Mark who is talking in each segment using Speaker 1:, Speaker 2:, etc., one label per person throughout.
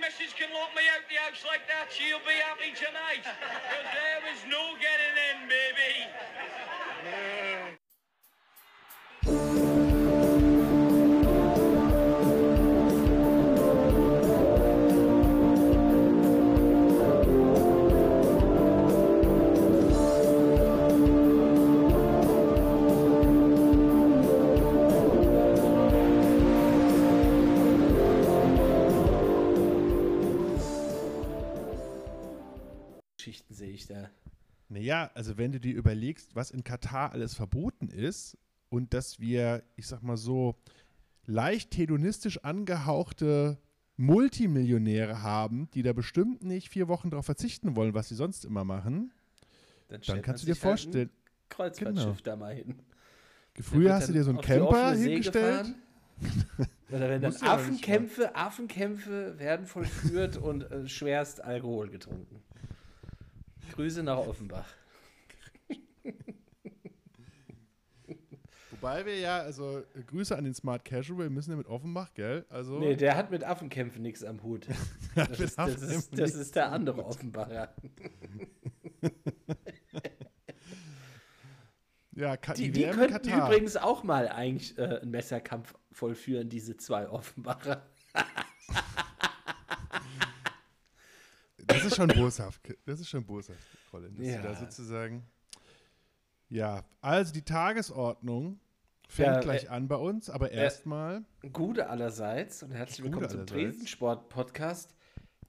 Speaker 1: missus can lock me out the house like that, she'll be happy tonight. Because there was no getting in, baby.
Speaker 2: Geschichten sehe ich da.
Speaker 3: Naja, also wenn du dir überlegst, was in Katar alles verboten ist und dass wir, ich sag mal so, leicht hedonistisch angehauchte Multimillionäre haben, die da bestimmt nicht vier Wochen darauf verzichten wollen, was sie sonst immer machen,
Speaker 2: Dann,
Speaker 3: dann kannst du dir
Speaker 2: halt
Speaker 3: vorstellen,
Speaker 2: ein Kreuzfahrtschiff
Speaker 3: Genau.
Speaker 2: da mal hin.
Speaker 3: früher hast du dir so einen Camper hingestellt.
Speaker 2: Oder wenn dann Affenkämpfe, Affenkämpfe werden vollführt und äh, schwerst Alkohol getrunken. Grüße nach Offenbach.
Speaker 3: Wobei wir ja, also Grüße an den Smart Casual, wir müssen ja mit Offenbach, gell? Also,
Speaker 2: Nee, der hat mit Affenkämpfen nichts am Hut. Das ist, das ist, das ist der andere Offenbacher.
Speaker 3: ja, Ka
Speaker 2: Die,
Speaker 3: die,
Speaker 2: die könnten
Speaker 3: Katar.
Speaker 2: übrigens auch mal eigentlich äh, einen Messerkampf vollführen, diese zwei Offenbacher.
Speaker 3: Das ist schon boshaft. Das ist schon boshaft, Colin. Dass
Speaker 2: Ja.
Speaker 3: da sozusagen. Ja, also die Tagesordnung fängt
Speaker 2: Ja,
Speaker 3: gleich
Speaker 2: äh,
Speaker 3: an bei uns, aber erstmal.
Speaker 2: Gute allerseits und herzlich willkommen zum
Speaker 3: allerseits.
Speaker 2: Tresensport-Podcast.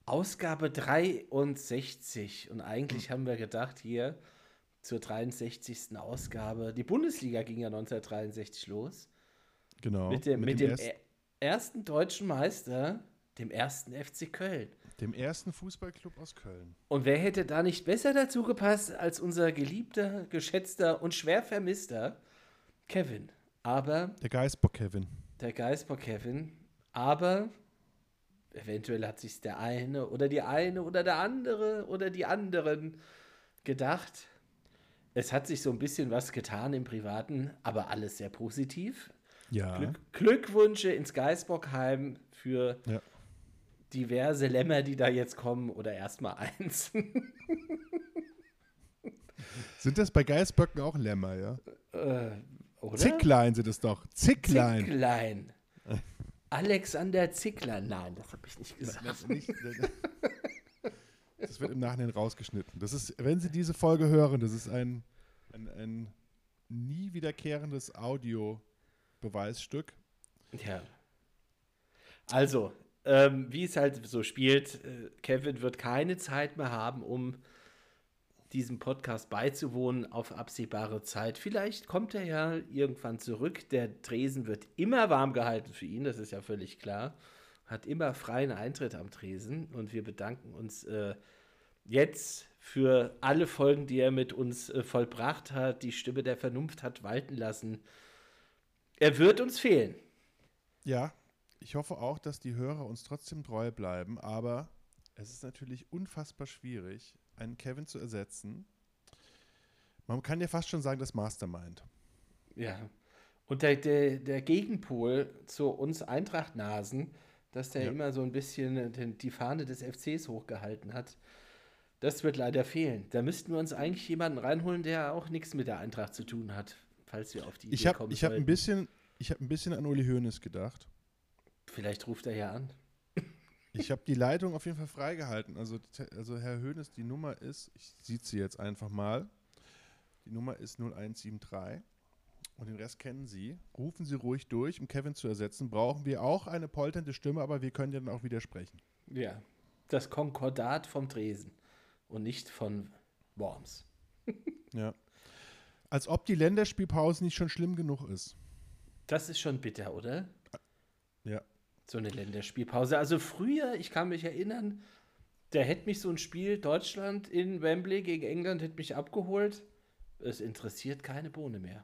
Speaker 2: Ausgabe 63. Und eigentlich haben wir gedacht, hier zur 63. Ausgabe. Die Bundesliga ging ja 1963 los.
Speaker 3: Genau.
Speaker 2: Mit dem, mit dem,
Speaker 3: erst-
Speaker 2: er- ersten deutschen Meister, dem ersten FC Köln.
Speaker 3: Dem ersten Fußballclub aus Köln.
Speaker 2: Und wer hätte da nicht besser dazu gepasst als unser geliebter, geschätzter und schwer vermisster Kevin? Aber
Speaker 3: Der Geistbock Kevin.
Speaker 2: der Geistbock Kevin, aber eventuell hat sich der eine oder die eine oder der andere oder die anderen gedacht. Es hat sich so ein bisschen was getan im Privaten, aber alles sehr positiv.
Speaker 3: Ja.
Speaker 2: Glück, Glückwünsche ins Geisbockheim für
Speaker 3: Ja.
Speaker 2: Diverse Lämmer, die da jetzt kommen oder erstmal eins.
Speaker 3: Sind das bei Geistböcken auch Lämmer, ja?
Speaker 2: äh, oder?
Speaker 3: Zicklein sind es doch. Zicklein.
Speaker 2: Zicklein. Alexander Zicklein. Nein, das habe ich nicht gesagt.
Speaker 3: Das, nicht, das wird im Nachhinein rausgeschnitten. Das ist, wenn Sie diese Folge hören, das ist ein, ein, ein nie wiederkehrendes Audio-Beweisstück.
Speaker 2: Ja. Also, ähm, wie es halt so spielt, äh, Kevin wird keine Zeit mehr haben, um diesem Podcast beizuwohnen auf absehbare Zeit. Vielleicht kommt er ja irgendwann zurück. Der Tresen wird immer warm gehalten für ihn, das ist ja völlig klar. Hat immer freien Eintritt am Tresen und wir bedanken uns äh, jetzt für alle Folgen, die er mit uns äh, vollbracht hat, die Stimme der Vernunft hat walten lassen. Er wird uns fehlen.
Speaker 3: Ja, ich hoffe auch, dass die Hörer uns trotzdem treu bleiben, aber es ist natürlich unfassbar schwierig, einen Kevin zu ersetzen. Man kann ja fast schon sagen, das Mastermind.
Speaker 2: Ja. Und der, der, der Gegenpol zu uns Eintracht-Nasen, dass der
Speaker 3: Ja.
Speaker 2: immer so ein bisschen den, die Fahne des FCs hochgehalten hat, das wird leider fehlen. Da müssten wir uns eigentlich jemanden reinholen, der auch nichts mit der Eintracht zu tun hat, falls wir auf die Idee
Speaker 3: Ich habe
Speaker 2: kommen
Speaker 3: ich hab ein, bisschen, ich hab ein bisschen an Uli Hoeneß gedacht.
Speaker 2: Vielleicht ruft er ja an.
Speaker 3: Ich habe die Leitung auf jeden Fall freigehalten. Also, also Herr Hoeneß, die Nummer ist, ich sieht sie jetzt einfach mal. Die Nummer ist 0173 und den Rest kennen Sie. Rufen Sie ruhig durch, um Kevin zu ersetzen. Brauchen wir auch eine polternde Stimme, aber wir können ja dann auch widersprechen.
Speaker 2: Ja. Das Konkordat vom Tresen und nicht von Worms.
Speaker 3: Ja. Als ob die Länderspielpause nicht schon schlimm genug ist.
Speaker 2: Das ist schon bitter, oder?
Speaker 3: Ja.
Speaker 2: So eine Länderspielpause. Also früher, ich kann mich erinnern, da hätte mich so ein Spiel Deutschland in Wembley gegen England hätte mich abgeholt. Es interessiert keine Bohne mehr.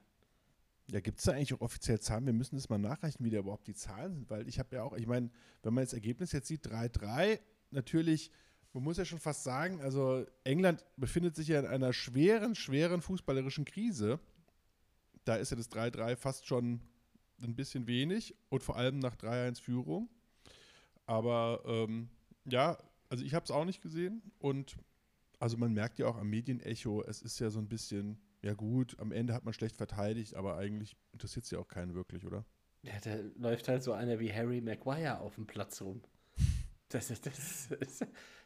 Speaker 3: Ja, gibt es da eigentlich auch offiziell Zahlen? Wir müssen das mal nachrechnen, wie da überhaupt die Zahlen sind, weil ich habe ja auch, ich meine, wenn man das Ergebnis jetzt sieht, 3-3, natürlich, man muss ja schon fast sagen, also England befindet sich ja in einer schweren, schweren fußballerischen Krise. Da ist ja das 3-3 fast schon ein bisschen wenig und vor allem nach 3-1 Führung. Aber ähm, Ja, also ich habe es auch nicht gesehen und also man merkt ja auch am Medienecho, es ist ja so ein bisschen, ja gut, am Ende hat man schlecht verteidigt, aber eigentlich interessiert es ja auch keinen wirklich, oder?
Speaker 2: Ja, da läuft halt so einer wie Harry Maguire auf dem Platz rum. Das, das, das,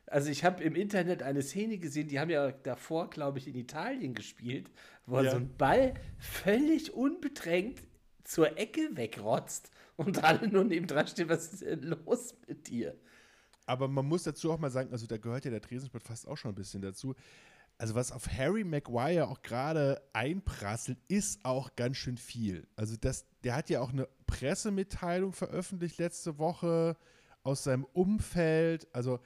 Speaker 2: also ich habe im Internet eine Szene gesehen, die haben ja davor, glaube ich, in Italien gespielt, wo
Speaker 3: Ja.
Speaker 2: so ein Ball völlig unbedrängt zur Ecke wegrotzt und alle nur nebendran stehen, was ist denn los mit dir?
Speaker 3: Aber man muss dazu auch mal sagen, also da gehört ja der Tresensport fast auch schon ein bisschen dazu. Also was auf Harry Maguire auch gerade einprasselt, ist auch ganz schön viel. Also das, der hat ja auch eine Pressemitteilung veröffentlicht letzte Woche aus seinem Umfeld. Also,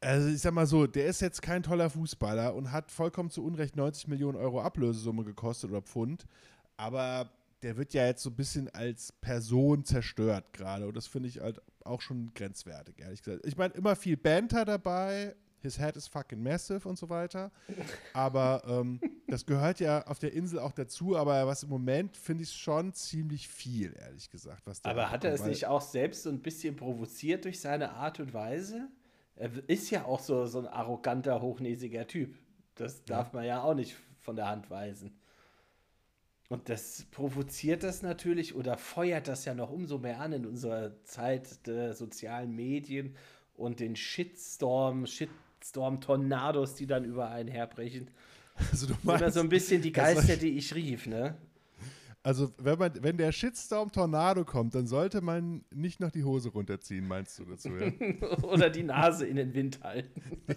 Speaker 3: also ich sag mal so, der ist jetzt kein toller Fußballer und hat vollkommen zu Unrecht 90 Millionen Euro Ablösesumme gekostet oder Pfund. Aber der wird ja jetzt so ein bisschen als Person zerstört gerade. Und das finde ich halt auch schon grenzwertig, ehrlich gesagt. Ich meine, immer viel Banter dabei. His head is fucking massive und so weiter. Aber ähm, das gehört ja auf der Insel auch dazu. Aber was im Moment finde ich schon ziemlich viel, ehrlich gesagt. Was
Speaker 2: Aber hat er es nicht auch selbst so ein bisschen provoziert durch seine Art und Weise? Er ist ja auch so, so ein arroganter, hochnäsiger Typ. Das darf man ja auch nicht von der Hand weisen. Und das provoziert das natürlich oder feuert das ja noch umso mehr an in unserer Zeit der sozialen Medien und den Shitstorm, Shitstorm-Tornados, die dann über einen herbrechen.
Speaker 3: Also, du meinst,
Speaker 2: so ein bisschen die Geister, die ich rief, ne?
Speaker 3: also wenn, man, wenn der Shitstorm Tornado kommt, dann sollte man nicht noch die Hose runterziehen, meinst du dazu, ja?
Speaker 2: Oder die Nase in den Wind halten.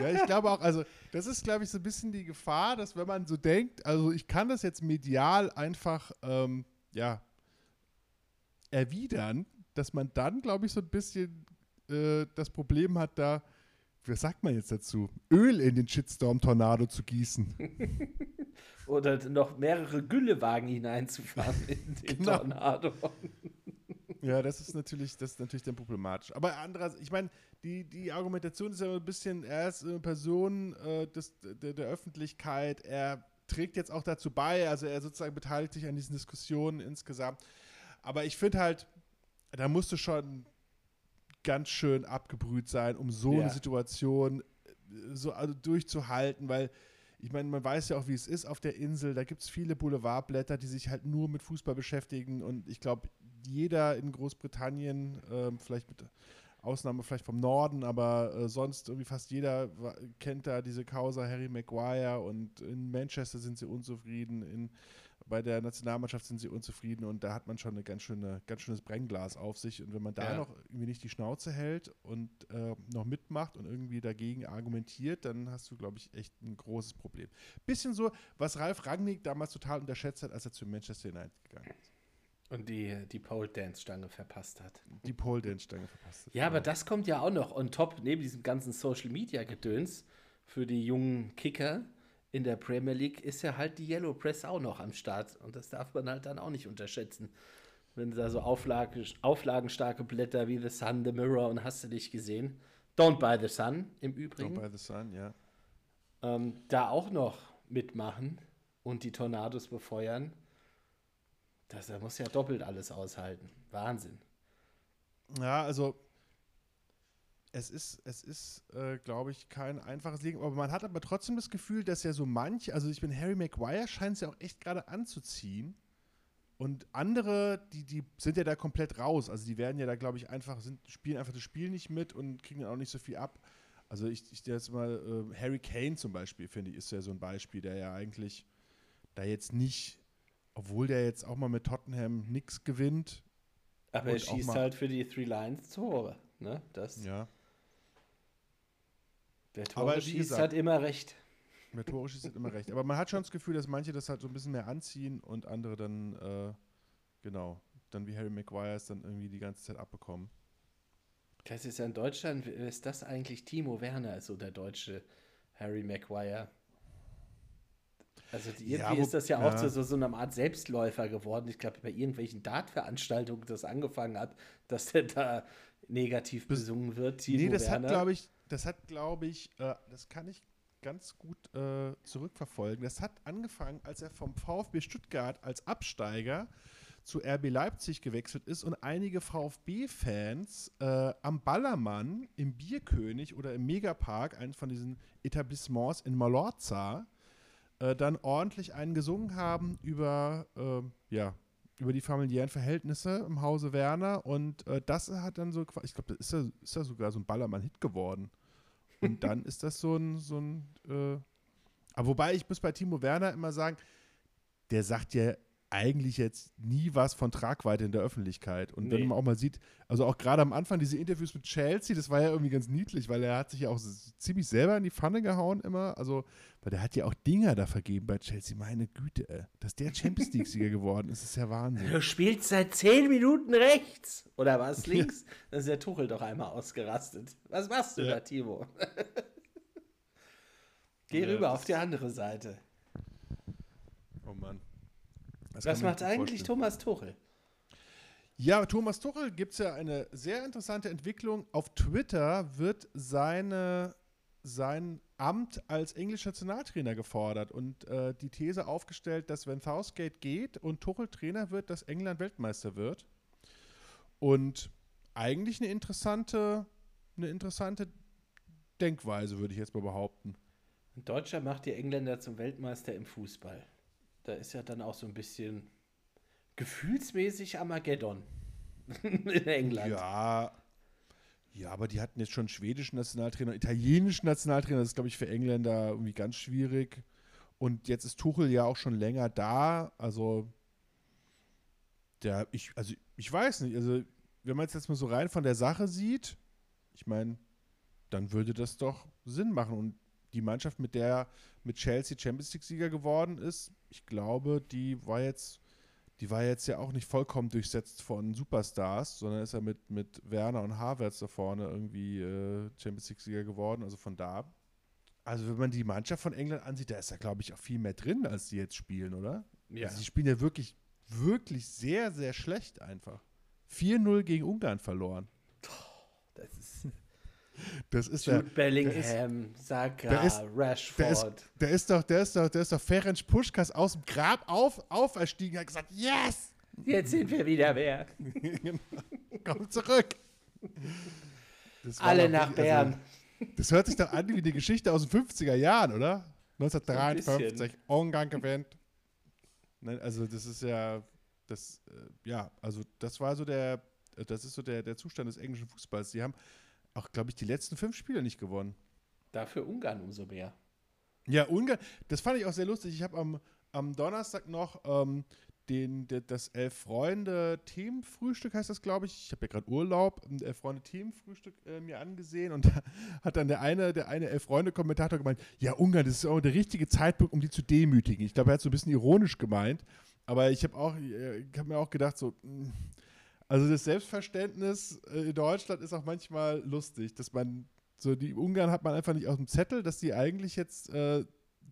Speaker 3: Ja, ich glaube auch, also das ist, glaube ich, so ein bisschen die Gefahr, dass wenn man so denkt, also ich kann das jetzt medial einfach, ähm, ja, erwidern, dass man dann, glaube ich, so ein bisschen äh, das Problem hat, da, was sagt man jetzt dazu, Öl in den Shitstorm-Tornado zu gießen.
Speaker 2: Oder noch mehrere Güllewagen hineinzufahren in den
Speaker 3: Genau.
Speaker 2: Tornado.
Speaker 3: Ja, das ist natürlich, das ist natürlich dann problematisch. Aber andererseits, ich meine, die, die Argumentation ist ja ein bisschen, er ist eine Person äh, des, der, der Öffentlichkeit, er trägt jetzt auch dazu bei, also er sozusagen beteiligt sich an diesen Diskussionen insgesamt. Aber ich finde halt, da musst du schon ganz schön abgebrüht sein, um so
Speaker 2: Ja.
Speaker 3: eine Situation äh, so also durchzuhalten, weil ich meine, man weiß ja auch, wie es ist auf der Insel. Da gibt es viele Boulevardblätter, die sich halt nur mit Fußball beschäftigen. Und ich glaube, jeder in Großbritannien, ähm, vielleicht mit Ausnahme vielleicht vom Norden, aber äh, sonst irgendwie fast jeder kennt da diese Causa Harry Maguire und in Manchester sind sie unzufrieden, in, bei der Nationalmannschaft sind sie unzufrieden und da hat man schon eine ganz schöne, ganz schönes Brennglas auf sich und wenn man da
Speaker 2: Ja.
Speaker 3: noch irgendwie nicht die Schnauze hält und äh, noch mitmacht und irgendwie dagegen argumentiert, dann hast du, glaube ich, echt ein großes Problem. Bisschen so, was Ralf Rangnick damals total unterschätzt hat, als er zu Manchester United gegangen ist.
Speaker 2: Und die, die Pole Dance Stange verpasst hat.
Speaker 3: Die Pole Dance Stange verpasst hat.
Speaker 2: Ja, aber das kommt ja auch noch on top, neben diesem ganzen Social Media Gedöns für die jungen Kicker in der Premier League ist ja halt die Yellow Press auch noch am Start. Und das darf man halt dann auch nicht unterschätzen. Wenn da so Auflage, auflagenstarke Blätter wie The Sun, The Mirror und hast du dich gesehen. Don't buy the Sun im Übrigen.
Speaker 3: Don't by the Sun, ja.
Speaker 2: ähm, da auch noch mitmachen und die Tornados befeuern, das er muss ja doppelt alles aushalten. Wahnsinn.
Speaker 3: Ja, also es ist, es ist, äh, glaube ich, kein einfaches Leben, aber man hat aber trotzdem das Gefühl, dass ja so manch, also ich bin Harry Maguire, scheint es ja auch echt gerade anzuziehen. Und andere, die, die sind ja da komplett raus. Also die werden ja da, glaube ich, einfach, sind, spielen einfach das Spiel nicht mit und kriegen dann auch nicht so viel ab. Also ich, ich jetzt mal, äh, Harry Kane zum Beispiel, finde ich, ist ja so ein Beispiel, der ja eigentlich da jetzt nicht, obwohl der jetzt auch mal mit Tottenham nichts gewinnt.
Speaker 2: Aber er schießt halt für die Three Lions Tore. Ne? Das,
Speaker 3: Ja. Aber
Speaker 2: Tore
Speaker 3: wie
Speaker 2: schießt
Speaker 3: gesagt-
Speaker 2: hat immer recht.
Speaker 3: Rhetorisch ist immer recht. Aber man hat schon das Gefühl, dass manche das halt so ein bisschen mehr anziehen und andere dann, äh, genau, dann wie Harry Maguire es dann irgendwie die ganze Zeit abbekommen.
Speaker 2: Das ist ja in Deutschland, wer ist das eigentlich? Timo Werner ist so der deutsche Harry Maguire. Also die,
Speaker 3: Ja,
Speaker 2: irgendwie
Speaker 3: wo-
Speaker 2: ist das ja auch
Speaker 3: ja.
Speaker 2: zu so, einer Art Selbstläufer geworden. Ich glaube, bei irgendwelchen Dart-Veranstaltungen das angefangen hat, dass der da negativ besungen wird. Timo
Speaker 3: nee, das
Speaker 2: Werner.
Speaker 3: hat, glaube ich, das hat, glaube ich, äh, das kann ich ganz gut äh, zurückverfolgen. Das hat angefangen, als er vom VfB Stuttgart als Absteiger zu RB Leipzig gewechselt ist und einige VfB-Fans äh, am Ballermann, im Bierkönig oder im Megapark, eines von diesen Etablissements in Malorza, äh, dann ordentlich einen gesungen haben über, äh, ja, über die familiären Verhältnisse im Hause Werner und äh, das hat dann so, ich glaube, das ist ja, ist ja sogar so ein Ballermann-Hit geworden. Und dann ist das so ein, so ein äh, aber wobei ich muss bei Timo Werner immer sagen, der sagt ja eigentlich jetzt nie was von Tragweite in der Öffentlichkeit. Und wenn
Speaker 2: Nee.
Speaker 3: man auch mal sieht, also auch gerade am Anfang diese Interviews mit Chelsea, das war ja irgendwie ganz niedlich, weil er hat sich ja auch ziemlich selber in die Pfanne gehauen immer. Also, weil der hat ja auch Dinger da vergeben bei Chelsea. Meine Güte, ey. Dass der Champions League-Sieger geworden ist, ist ja Wahnsinn.
Speaker 2: Du spielst seit zehn Minuten rechts. Oder was links? Dann ist der Tuchel doch einmal ausgerastet. Was machst du
Speaker 3: Ja.
Speaker 2: da, Timo? Geh
Speaker 3: Ja,
Speaker 2: rüber auf die andere Seite.
Speaker 3: Oh Mann. Das
Speaker 2: Was macht eigentlich
Speaker 3: vorstellen.
Speaker 2: Thomas Tuchel?
Speaker 3: Ja, Thomas Tuchel gibt es ja eine sehr interessante Entwicklung. Auf Twitter wird seine, sein Amt als englischer Nationaltrainer gefordert und äh, die These aufgestellt, dass wenn Southgate geht und Tuchel Trainer wird, dass England Weltmeister wird. Und eigentlich eine interessante, eine interessante Denkweise, würde ich jetzt mal behaupten.
Speaker 2: Ein Deutscher macht die Engländer zum Weltmeister im Fußball. Da ist ja dann auch so ein bisschen gefühlsmäßig Armageddon in England.
Speaker 3: Ja. Ja, aber die hatten jetzt schon schwedischen Nationaltrainer, italienischen Nationaltrainer, das ist, glaube ich, für Engländer irgendwie ganz schwierig. Und jetzt ist Tuchel ja auch schon länger da. Also, der, ich, also ich weiß nicht, also wenn man es jetzt mal so rein von der Sache sieht, ich meine, dann würde das doch Sinn machen. Und die Mannschaft, mit der mit Chelsea Champions League-Sieger geworden ist, ich glaube, die war jetzt die war jetzt ja auch nicht vollkommen durchsetzt von Superstars, sondern ist ja mit, mit Werner und Havertz da vorne irgendwie äh, Champions League-Sieger geworden, also von da. Also wenn man die Mannschaft von England ansieht, da ist ja, glaube ich, auch viel mehr drin, als die jetzt spielen, oder?
Speaker 2: Ja.
Speaker 3: Also die spielen ja wirklich, wirklich sehr, sehr schlecht einfach. 4-0 gegen Ungarn verloren.
Speaker 2: Das ist
Speaker 3: Das ist der,
Speaker 2: Jude Bellingham, Saka,
Speaker 3: der ist-
Speaker 2: Rashford.
Speaker 3: der ist, der ist doch, der ist doch, der ist doch Ferenc Puschkas aus dem Grab auf, auferstiegen, hat gesagt, yes!
Speaker 2: Jetzt sind wir wieder wer.
Speaker 3: Komm zurück!
Speaker 2: Alle nach
Speaker 3: also-
Speaker 2: Bern.
Speaker 3: Das hört sich doch an wie eine Geschichte aus den 50er Jahren, oder? 1953,
Speaker 2: bisschen.
Speaker 3: Ungarn gewinnt. Nein, also das ist ja, das, äh, ja, also das war so der, das ist so der, der Zustand des englischen Fußballs. Die haben auch, glaube ich, die letzten fünf Spiele nicht gewonnen.
Speaker 2: Dafür Ungarn umso mehr.
Speaker 3: Ja, Ungarn, das fand ich auch sehr lustig. Ich habe am, am Donnerstag noch ähm, den, das Elf-Freunde-Themenfrühstück, heißt das, glaube ich. Ich habe ja gerade Urlaub, ein Elf-Freunde-Themenfrühstück äh, mir angesehen und da hat dann der eine, der eine Elf-Freunde-Kommentator gemeint, ja, Ungarn, das ist auch der richtige Zeitpunkt, um die zu demütigen. Ich glaube, er hat so ein bisschen ironisch gemeint, aber ich habe auch, äh, ich habe mir auch gedacht, so, mh, also das Selbstverständnis äh, in Deutschland ist auch manchmal lustig, dass man so die Ungarn hat man einfach nicht auf dem Zettel, dass die eigentlich jetzt äh,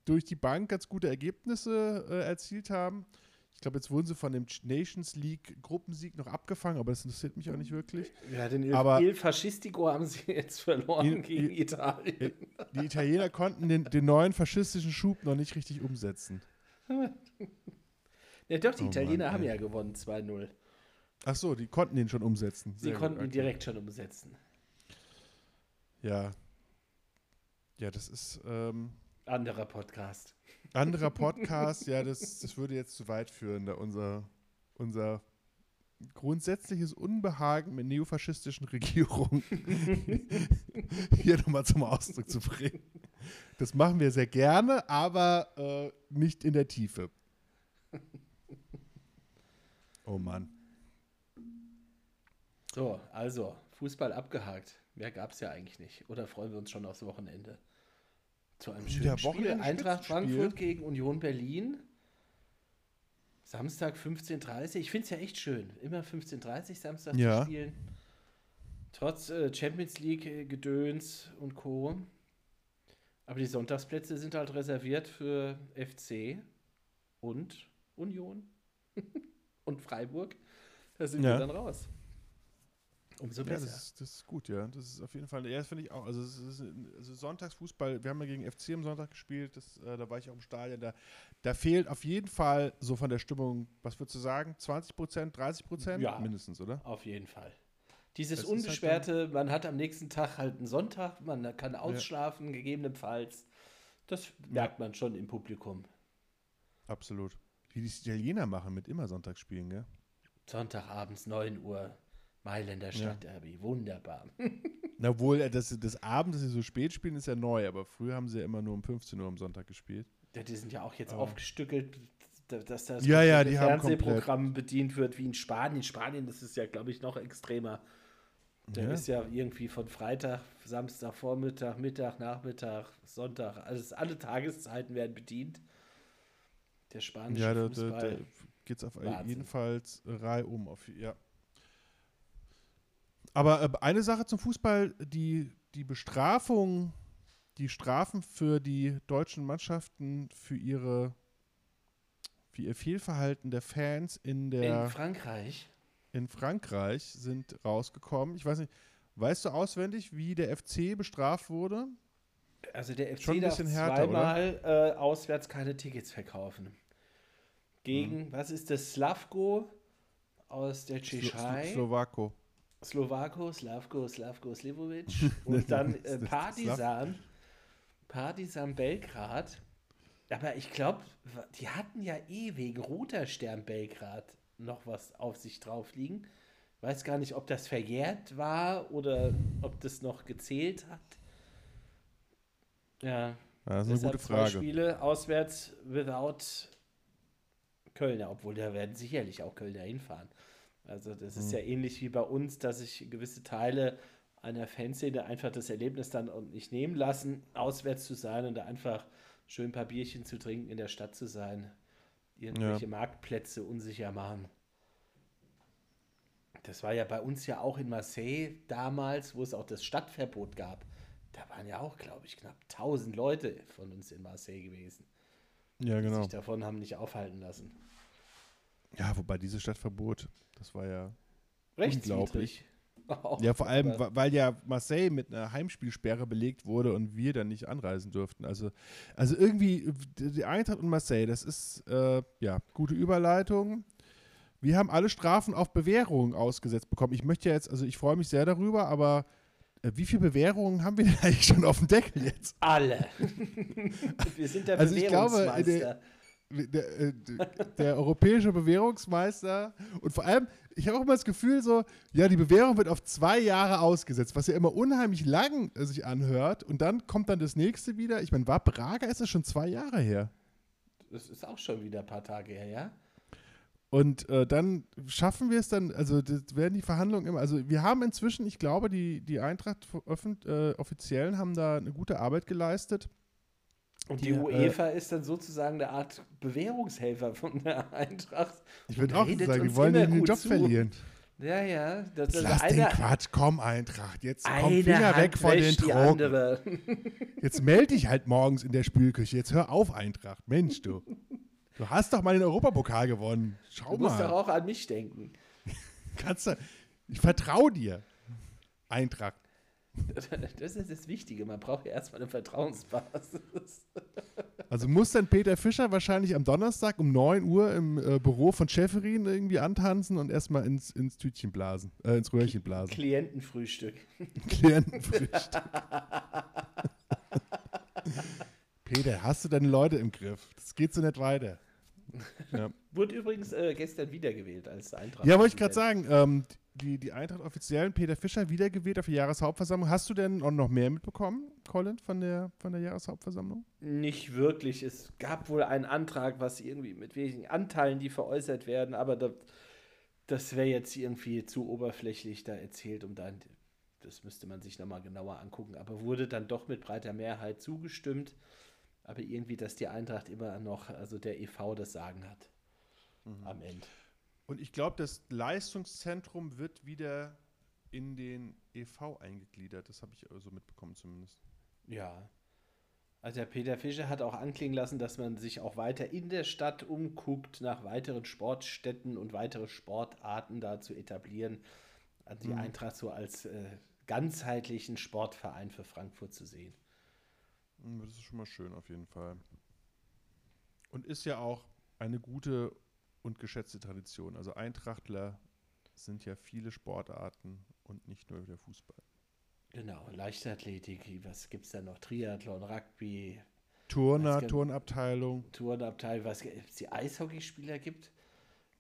Speaker 3: durch die Bank ganz gute Ergebnisse äh, erzielt haben. Ich glaube, jetzt wurden sie von dem Nations League Gruppensieg noch abgefangen, aber das interessiert mich auch nicht wirklich.
Speaker 2: Ja, den Il,
Speaker 3: Aber-
Speaker 2: Il Fascistico haben sie jetzt verloren
Speaker 3: Il-
Speaker 2: gegen
Speaker 3: Il-
Speaker 2: Italien.
Speaker 3: Die Italiener konnten den, den neuen faschistischen Schub noch nicht richtig umsetzen.
Speaker 2: Ja, doch, die
Speaker 3: Oh
Speaker 2: Italiener
Speaker 3: Mann,
Speaker 2: haben ja gewonnen 2-0.
Speaker 3: Ach so, die konnten den schon umsetzen.
Speaker 2: Sie
Speaker 3: Sehr gut,
Speaker 2: konnten ihn
Speaker 3: okay.
Speaker 2: direkt schon umsetzen.
Speaker 3: Ja. Ja, das ist ähm,
Speaker 2: Anderer Podcast.
Speaker 3: anderer Podcast. ja, das, das würde jetzt zu weit führen, da unser, unser grundsätzliches Unbehagen mit neofaschistischen Regierungen hier nochmal zum Ausdruck zu bringen. Das machen wir sehr gerne, aber äh, nicht in der Tiefe. Oh Mann.
Speaker 2: So, also, Fußball abgehakt. Mehr gab es ja eigentlich nicht. Oder freuen wir uns schon aufs Wochenende? Zu einem schönen
Speaker 3: Ja,
Speaker 2: Spiel. Eintracht. Frankfurt gegen Union Berlin. Samstag 15.30 Ich finde es ja echt schön. Immer 15.30 Samstag
Speaker 3: Ja.
Speaker 2: zu spielen. Trotz äh, Champions League äh, Gedöns und Co. Aber die Sonntagsplätze sind halt reserviert für FC und Union und Freiburg. Da sind
Speaker 3: Ja.
Speaker 2: wir dann raus. Umso
Speaker 3: Ja,
Speaker 2: besser.
Speaker 3: das ist, das ist gut, ja. Das ist auf jeden Fall, ja, das finde ich auch. Also, es ist, also Sonntagsfußball, wir haben ja gegen FC am Sonntag gespielt, das, äh, da war ich auch im Stadion, da, da fehlt auf jeden Fall so von der Stimmung, was würdest du sagen, 20 Prozent, 30 Prozent?
Speaker 2: Ja.
Speaker 3: Mindestens, oder?
Speaker 2: Auf jeden Fall. Dieses
Speaker 3: Das halt
Speaker 2: Unbeschwerte, man hat am nächsten Tag halt einen Sonntag, man kann ausschlafen, gegebenenfalls. Das merkt man schon im Publikum.
Speaker 3: Absolut. Wie die Italiener machen mit immer Sonntagsspielen, gell?
Speaker 2: Sonntagabends 9 Uhr, Mailänder Stadtderby, wunderbar.
Speaker 3: Na wohl, äh, das, das Abend, dass sie so spät spielen, ist ja neu, aber früher haben sie ja immer nur um 15 Uhr am Sonntag gespielt.
Speaker 2: Ja, die sind ja auch jetzt
Speaker 3: Aber-
Speaker 2: aufgestückelt, da- dass das
Speaker 3: Ja, ja,
Speaker 2: Fernsehprogramm bedient wird wie in Spanien. In Spanien ist es ja, glaube ich, noch extremer. Da
Speaker 3: Ja.
Speaker 2: ist ja irgendwie von Freitag, Samstag, Vormittag, Mittag, Nachmittag, Sonntag, also alle Tageszeiten werden bedient. Der spanische
Speaker 3: Ja, da, da,
Speaker 2: Fußball.
Speaker 3: da geht es auf
Speaker 2: Wahnsinn.
Speaker 3: jedenfalls Reihe um. Auf, ja. Aber äh, eine Sache zum Fußball, die, die Bestrafung, die Strafen für die deutschen Mannschaften für ihre für ihr Fehlverhalten der Fans in der
Speaker 2: in Frankreich.
Speaker 3: in Frankreich sind rausgekommen. Ich weiß nicht, weißt du auswendig, wie der FC bestraft wurde?
Speaker 2: Also der FC
Speaker 3: Schon ein
Speaker 2: darf
Speaker 3: härter,
Speaker 2: zweimal äh, auswärts keine Tickets verkaufen. Gegen,
Speaker 3: Mhm.
Speaker 2: was ist das, Slavko aus der Tschechei?
Speaker 3: Slo Slowako.
Speaker 2: Slowako, Slavko, Slavko Slivovic und dann äh, Partisan, Partisan Belgrad. Aber ich glaube, die hatten ja eh wegen Roter Stern Belgrad noch was auf sich drauf liegen. Weiß gar nicht, ob das verjährt war oder ob das noch gezählt hat. Ja,
Speaker 3: Das ist eine
Speaker 2: deshalb
Speaker 3: gute
Speaker 2: zwei
Speaker 3: Frage.
Speaker 2: Spiele auswärts without Kölner, obwohl da werden sicherlich auch Kölner hinfahren. Also das
Speaker 3: Mhm.
Speaker 2: ist ja ähnlich wie bei uns, dass sich gewisse Teile einer Fanszene einfach das Erlebnis dann auch nicht nehmen lassen, auswärts zu sein und da einfach schön ein paar Bierchen zu trinken, in der Stadt zu sein, irgendwelche Marktplätze unsicher machen. Das war ja bei uns ja auch in Marseille damals, wo es auch das Stadtverbot gab. Da waren ja auch, glaube ich, knapp 1000 Leute von uns in Marseille gewesen.
Speaker 3: Ja,
Speaker 2: Die
Speaker 3: genau.
Speaker 2: sich davon haben nicht aufhalten lassen.
Speaker 3: Ja, wobei dieses Stadtverbot, das war ja.
Speaker 2: Rechtswidrig. Auch.
Speaker 3: Ja, vor allem, weil ja Marseille mit einer Heimspielsperre belegt wurde und wir dann nicht anreisen durften. Also, also irgendwie, äh, die Eintracht und Marseille, das ist, äh, ja, gute Überleitung. Wir haben alle Strafen auf Bewährung ausgesetzt bekommen. Ich möchte ja jetzt, also ich freue mich sehr darüber, aber äh, wie viele Bewährungen haben wir denn eigentlich schon auf dem Deckel jetzt?
Speaker 2: Alle. Wir sind der
Speaker 3: Also ich glaube,
Speaker 2: Bewährungsmeister.
Speaker 3: Der, äh, der europäische Bewährungsmeister und vor allem, ich habe auch immer das Gefühl so, ja, die Bewährung wird auf zwei Jahre ausgesetzt, was ja immer unheimlich lang äh, sich anhört und dann kommt dann das nächste wieder. Ich meine, war Braga ist das schon zwei Jahre her.
Speaker 2: Das ist auch schon wieder ein paar Tage her, ja?
Speaker 3: Und äh, dann schaffen wir es dann, also das werden die Verhandlungen immer, also wir haben inzwischen, ich glaube, die, die Eintracht öffent, äh, Offiziellen haben da eine gute Arbeit geleistet.
Speaker 2: Und
Speaker 3: Die,
Speaker 2: die
Speaker 3: äh,
Speaker 2: UEFA ist dann sozusagen eine Art Bewährungshelfer von der Eintracht.
Speaker 3: Ich würde auch sagen, die wollen den Job
Speaker 2: zu.
Speaker 3: verlieren.
Speaker 2: Ja, ja. Das, das
Speaker 3: Lass den
Speaker 2: einer,
Speaker 3: Quatsch, komm Eintracht, jetzt komm Finger weg von den Drogen. Jetzt melde dich halt morgens in der Spülküche. Jetzt hör auf, Eintracht. Mensch, du. Du hast doch mal den Europapokal gewonnen. Schau
Speaker 2: Du musst doch
Speaker 3: mal.
Speaker 2: auch an mich denken.
Speaker 3: Kannst du, ich vertraue dir. Eintracht.
Speaker 2: Das ist das Wichtige. Man braucht ja erstmal eine Vertrauensbasis.
Speaker 3: Also muss dann Peter Fischer wahrscheinlich am Donnerstag um 9 Uhr im äh, Büro von Schäferin irgendwie antanzen und erstmal ins, ins Tütchen blasen, äh, ins Röhrchen blasen.
Speaker 2: Klientenfrühstück.
Speaker 3: Klientenfrühstück. Peter, hast du deine Leute im Griff? Das geht so nicht weiter. Ja.
Speaker 2: Wurde übrigens äh, gestern wiedergewählt als Eintracht.
Speaker 3: Ja, wollte ich gerade sagen, ähm, die, die Eintracht offiziellen Peter Fischer wiedergewählt auf die Jahreshauptversammlung. Hast du denn auch noch mehr mitbekommen, Colin, von der, von der Jahreshauptversammlung?
Speaker 2: Nicht wirklich. Es gab wohl einen Antrag, was irgendwie mit welchen Anteilen die veräußert werden, aber das, das wäre jetzt irgendwie zu oberflächlich da erzählt, um dann, das müsste man sich nochmal genauer angucken, aber wurde dann doch mit breiter Mehrheit zugestimmt. Aber irgendwie, dass die Eintracht immer noch, also der EV das Sagen hat. Am Ende.
Speaker 3: Und ich glaube, das Leistungszentrum wird wieder in den EV eingegliedert. Das habe ich so mitbekommen zumindest.
Speaker 2: Ja. Also der Peter Fischer hat auch anklingen lassen, dass man sich auch weiter in der Stadt umguckt, nach weiteren Sportstätten und weitere Sportarten da zu etablieren. Also die
Speaker 3: Mhm.
Speaker 2: Eintracht so als äh, ganzheitlichen Sportverein für Frankfurt zu sehen.
Speaker 3: Das ist schon mal schön auf jeden Fall. Und ist ja auch eine gute und geschätzte Tradition. Also Eintrachtler sind ja viele Sportarten und nicht nur der Fußball.
Speaker 2: Genau, Leichtathletik, was gibt es da noch? Triathlon, Rugby,
Speaker 3: Turner,
Speaker 2: gibt-
Speaker 3: Turnabteilung,
Speaker 2: Turnabteil, was es die Eishockeyspieler gibt?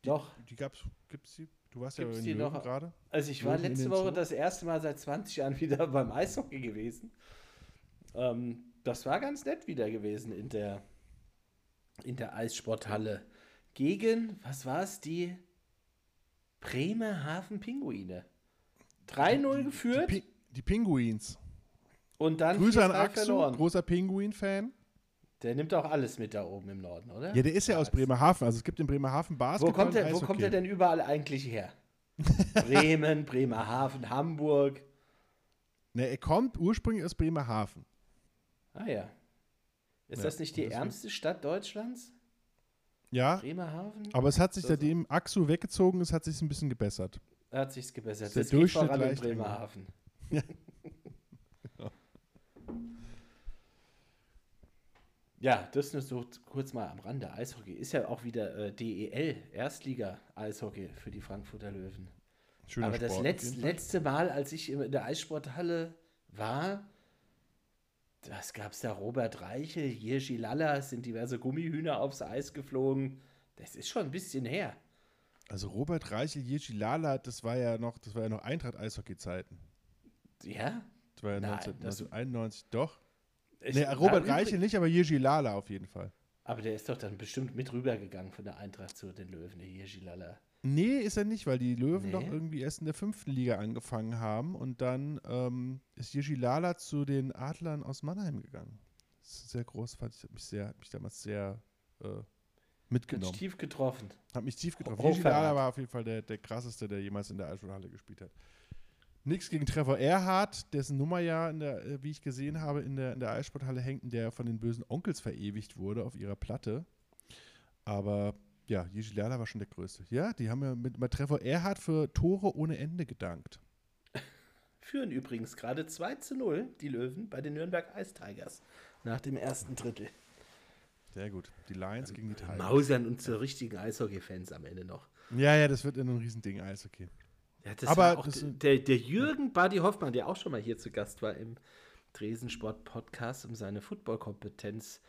Speaker 2: Doch,
Speaker 3: die gab's, gibt's die? Du warst ja
Speaker 2: Gibt's
Speaker 3: in
Speaker 2: die
Speaker 3: Löwen
Speaker 2: noch?
Speaker 3: gerade.
Speaker 2: also ich war
Speaker 3: Löwen in
Speaker 2: letzte Woche
Speaker 3: Zoo?
Speaker 2: das erste Mal seit 20 Jahren wieder beim Eishockey gewesen. Ähm, das war ganz nett wieder gewesen in der, in der Eissporthalle. Gegen, was war es, die Bremerhaven Pinguine. 3-0 geführt
Speaker 3: Die, Pi die Pinguins.
Speaker 2: und dann
Speaker 3: Grüße an
Speaker 2: 4-3
Speaker 3: Axel,
Speaker 2: verloren.
Speaker 3: großer Pinguin-Fan.
Speaker 2: Der nimmt auch alles mit da oben im Norden, oder?
Speaker 3: Ja, der ist ja aus Bremerhaven. Also es gibt in Bremerhaven
Speaker 2: Wo
Speaker 3: Basketball
Speaker 2: kommt,
Speaker 3: und
Speaker 2: der, wo kommt er denn überall eigentlich her? Bremen, Bremerhaven, Hamburg.
Speaker 3: Ne, er kommt ursprünglich aus Bremerhaven.
Speaker 2: Ah ja. Ist
Speaker 3: Ja,
Speaker 2: das nicht die ärmste Stadt Deutschlands?
Speaker 3: Ja,
Speaker 2: Bremerhaven?
Speaker 3: aber es hat sich,
Speaker 2: Das-
Speaker 3: seitdem Axu weggezogen ist, hat sich ein bisschen gebessert.
Speaker 2: Hat sich's gebessert.
Speaker 3: Ist der
Speaker 2: Das geht
Speaker 3: Durchschnitt
Speaker 2: voran in. Bremerhaven.
Speaker 3: Ja.
Speaker 2: Ja, das nur so kurz mal am Rande. Eishockey ist ja auch wieder äh, DEL, Erstliga-Eishockey für die Frankfurter Löwen.
Speaker 3: Schöner
Speaker 2: Aber das
Speaker 3: Sport auf
Speaker 2: letz, letzte Mal, als ich in der Eissporthalle war, das gab es da Robert Reichel, Jirschi Lalla, es sind diverse Gummihühner aufs Eis geflogen. Das ist schon ein bisschen her.
Speaker 3: Also Robert Reichel, Jirschi Lala, das war ja noch, das war ja noch Eintracht-Eishockey-Zeiten.
Speaker 2: Ja?
Speaker 3: Das war ja
Speaker 2: Nein,
Speaker 3: 19,
Speaker 2: das-
Speaker 3: 1991, doch.
Speaker 2: Ich-
Speaker 3: Nee, Robert Reichel nicht, aber Jirschi Lala auf jeden Fall.
Speaker 2: Aber der ist doch dann bestimmt mit rübergegangen von der Eintracht zu den Löwen, der Jirschi Lalla.
Speaker 3: Nee, ist er nicht, weil die Löwen
Speaker 2: Nee.
Speaker 3: doch irgendwie erst in der fünften Liga angefangen haben und dann ähm, ist Jirschi Lala zu den Adlern aus Mannheim gegangen. Das ist sehr groß, fand ich, hat mich, sehr, hat mich damals sehr äh,
Speaker 2: Hat
Speaker 3: mitgenommen.
Speaker 2: tief getroffen.
Speaker 3: Hat mich tief getroffen. Jirschi Lala war auf jeden Fall der, der krasseste, der jemals in der Eissporthalle gespielt hat. Nichts gegen Trevor Erhardt, dessen Nummer ja, in der, äh, wie ich gesehen habe, in der, in der Eissporthalle hängt, der von den bösen Onkels verewigt wurde auf ihrer Platte. Aber ja, Jiří Lala war schon der Größte. Ja, die haben ja mit, mit Trevor Erhardt für Tore ohne Ende gedankt.
Speaker 2: Führen übrigens gerade 2 zu 0 die Löwen bei den Nürnberg Ice Tigers nach dem ersten Drittel.
Speaker 3: Sehr gut. Die Lions gegen die Tigers.
Speaker 2: Mausern und zu richtigen Eishockey-Fans am Ende noch.
Speaker 3: Ja, ja, das wird in ein Riesending, Eis, okay.
Speaker 2: Ja, das
Speaker 3: Aber das-
Speaker 2: der, der Jürgen Buddy Hoffmann, der auch schon mal hier zu Gast war im Dresensport-Podcast, um seine Football-Kompetenz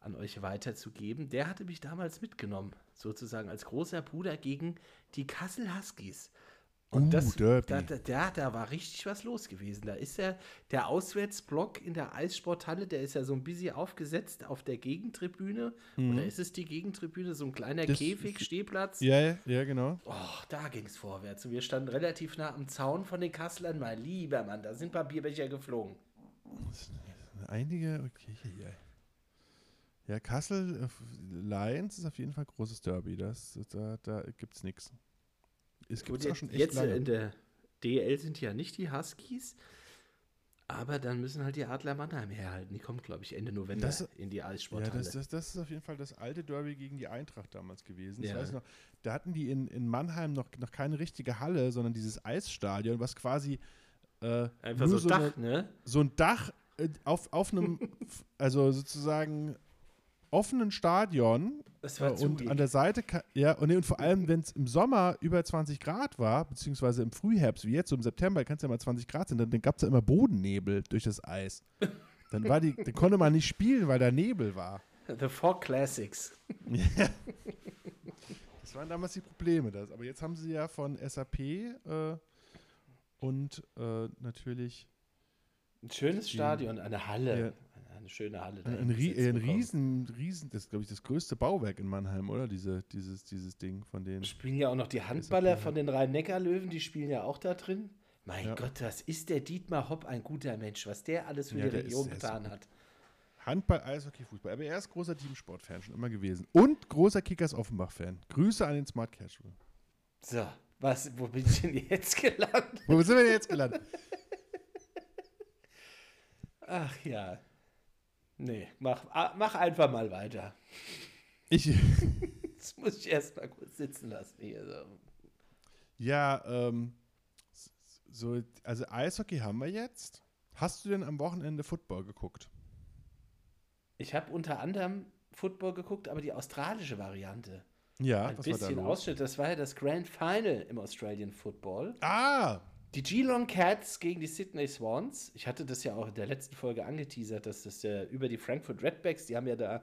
Speaker 2: an euch weiterzugeben. Der hatte mich damals mitgenommen, sozusagen als großer Bruder gegen die Kassel Huskies. Und
Speaker 3: Uh,
Speaker 2: das. Da, da, da, war richtig was los gewesen. Da ist ja der Auswärtsblock in der Eissporthalle, der ist ja so ein bisschen aufgesetzt auf der Gegentribüne. Oder ist es die Gegentribüne? So ein kleiner
Speaker 3: Das-
Speaker 2: Käfig, Stehplatz.
Speaker 3: Ja, ja, ja, genau.
Speaker 2: Oh, da ging es vorwärts. Und wir standen relativ nah am Zaun von den Kasslern. Mein lieber Mann, da sind Papierbecher geflogen.
Speaker 3: Einige, okay, ja. Ja, Kassel, äh, Lions ist auf jeden Fall großes Derby. Das, da da gibt es nichts. Es gibt
Speaker 2: jetzt,
Speaker 3: schon echt
Speaker 2: jetzt
Speaker 3: lange.
Speaker 2: in der DL sind ja nicht die Huskies. Aber dann müssen halt die Adler Mannheim herhalten. Die kommen, glaube ich, Ende November
Speaker 3: Das-
Speaker 2: in die
Speaker 3: Ja,
Speaker 2: Eissporthalle.
Speaker 3: das, das, das ist auf jeden Fall das alte Derby gegen die Eintracht damals gewesen.
Speaker 2: Ja.
Speaker 3: noch, da hatten die in, in Mannheim noch, noch keine richtige Halle, sondern dieses Eisstadion, was quasi äh,
Speaker 2: Einfach so
Speaker 3: so,
Speaker 2: Dach,
Speaker 3: eine,
Speaker 2: ne?
Speaker 3: so ein Dach äh, auf, auf einem, also sozusagen offenen Stadion äh, und an der Seite, ja, und, nee, und vor allem, wenn es im Sommer über 20 Grad war, beziehungsweise im Frühherbst, wie jetzt, so im September, kann es ja mal 20 Grad sein, dann, dann gab es ja immer Bodennebel durch das Eis. Dann, war die, dann konnte man nicht spielen, weil da Nebel war.
Speaker 2: The Four Classics.
Speaker 3: Das waren damals die Probleme. Das. Aber jetzt haben sie ja von SAP äh, und äh, natürlich
Speaker 2: Ein schönes Stadion, eine Halle.
Speaker 3: Ja.
Speaker 2: Eine schöne Halle.
Speaker 3: ein,
Speaker 2: dahin
Speaker 3: ein, ein riesen, riesen, das ist glaube ich das größte Bauwerk in Mannheim, oder? Diese, dieses, dieses Ding von denen.
Speaker 2: Spielen ja auch noch die Handballer von den Rhein-Neckar-Löwen, die spielen ja auch da drin. Mein
Speaker 3: Ja.
Speaker 2: Gott, was ist der Dietmar Hopp ein guter Mensch, was der alles für
Speaker 3: Ja,
Speaker 2: die
Speaker 3: ist
Speaker 2: Region
Speaker 3: sehr
Speaker 2: getan hat.
Speaker 3: Handball, Eishockey, Fußball. Aber er ist großer Teamsport-Fan schon immer gewesen. Und großer Kickers-Offenbach-Fan. Grüße an den Smart Casual.
Speaker 2: So, was, wo bin ich denn jetzt gelandet?
Speaker 3: Wo sind wir denn jetzt gelandet?
Speaker 2: Ach ja. Nee, mach, ah, mach einfach mal weiter.
Speaker 3: Ich,
Speaker 2: Das muss ich erst mal kurz sitzen lassen hier. So.
Speaker 3: ja, ähm, so, also Eishockey haben wir jetzt. Hast du denn am Wochenende Football geguckt?
Speaker 2: Ich habe unter anderem Football geguckt, aber die australische Variante.
Speaker 3: Ja,
Speaker 2: Ein
Speaker 3: was war da
Speaker 2: bisschen
Speaker 3: los?
Speaker 2: Ausschnitt. Das war ja das Grand Final im Australian Football.
Speaker 3: Ah,
Speaker 2: Die Geelong Cats gegen die Sydney Swans. Ich hatte das ja auch in der letzten Folge angeteasert, dass das ja über die Frankfurt Redbacks, die haben ja da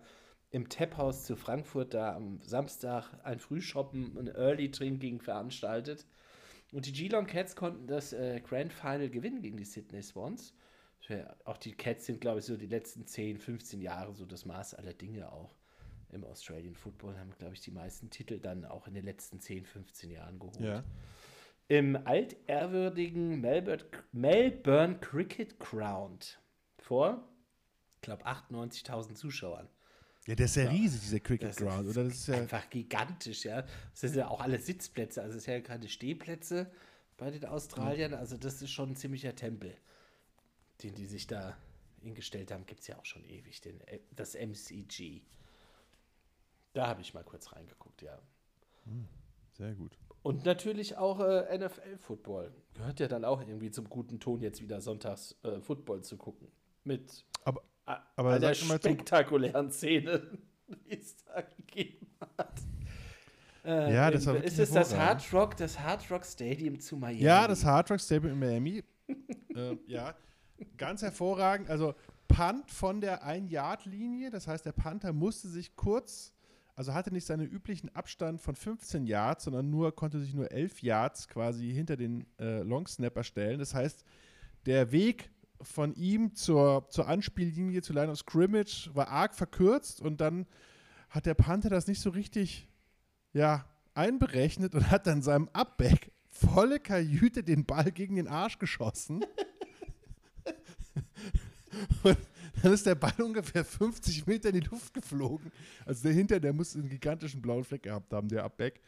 Speaker 2: im Tap-Haus zu Frankfurt da am Samstag ein Frühshoppen, ein Early Drinking veranstaltet. Und die Geelong Cats konnten das äh, Grand Final gewinnen gegen die Sydney Swans. Auch die Cats sind, glaube ich, so die letzten 10, 15 Jahre so das Maß aller Dinge auch im Australian Football. Haben, glaube ich, die meisten Titel dann auch in den letzten 10, 15 Jahren geholt
Speaker 3: ja.
Speaker 2: Im altehrwürdigen Melbourne, Melbourne Cricket Ground vor, ich glaube, 98.000 Zuschauern.
Speaker 3: Ja, der ist ja riesig, dieser Cricket
Speaker 2: Das
Speaker 3: Ground, oder? Das ist ja.
Speaker 2: einfach gigantisch, ja. Das sind ja auch alle Sitzplätze, also es sind ja keine Stehplätze bei den Australiern, also das ist schon ein ziemlicher Tempel, den die sich da hingestellt haben, gibt es ja auch schon ewig, den, äh, das MCG. Da habe ich mal kurz reingeguckt, ja.
Speaker 3: Sehr gut.
Speaker 2: Und natürlich auch äh, NFL-Football. Gehört ja dann auch irgendwie zum guten Ton, jetzt wieder sonntags äh, Football zu gucken. Mit
Speaker 3: Aber, aber
Speaker 2: einer spektakulären Szene, die es da gegeben hat. Äh,
Speaker 3: Ja, das war
Speaker 2: Ist es das. Hard Rock, das Hard Rock Stadium zu Miami?
Speaker 3: Ja, das Hard Rock Stadium in Miami. äh, ja, ganz hervorragend. Also Punt von der Ein-Yard-Linie. Das heißt, der Panther musste sich kurz, also hatte nicht seinen üblichen Abstand von 15 Yards, sondern nur konnte sich nur 11 Yards quasi hinter den äh, Long Snapper stellen. Das heißt, der Weg von ihm zur, zur Anspiellinie, zur Line of Scrimmage, war arg verkürzt und dann hat der Panther das nicht so richtig ja, einberechnet und hat dann seinem Upback volle Kajüte den Ball gegen den Arsch geschossen. und dann ist der Ball ungefähr 50 Meter in die Luft geflogen. Also der hinter, der muss einen gigantischen blauen Fleck gehabt haben, der Upback.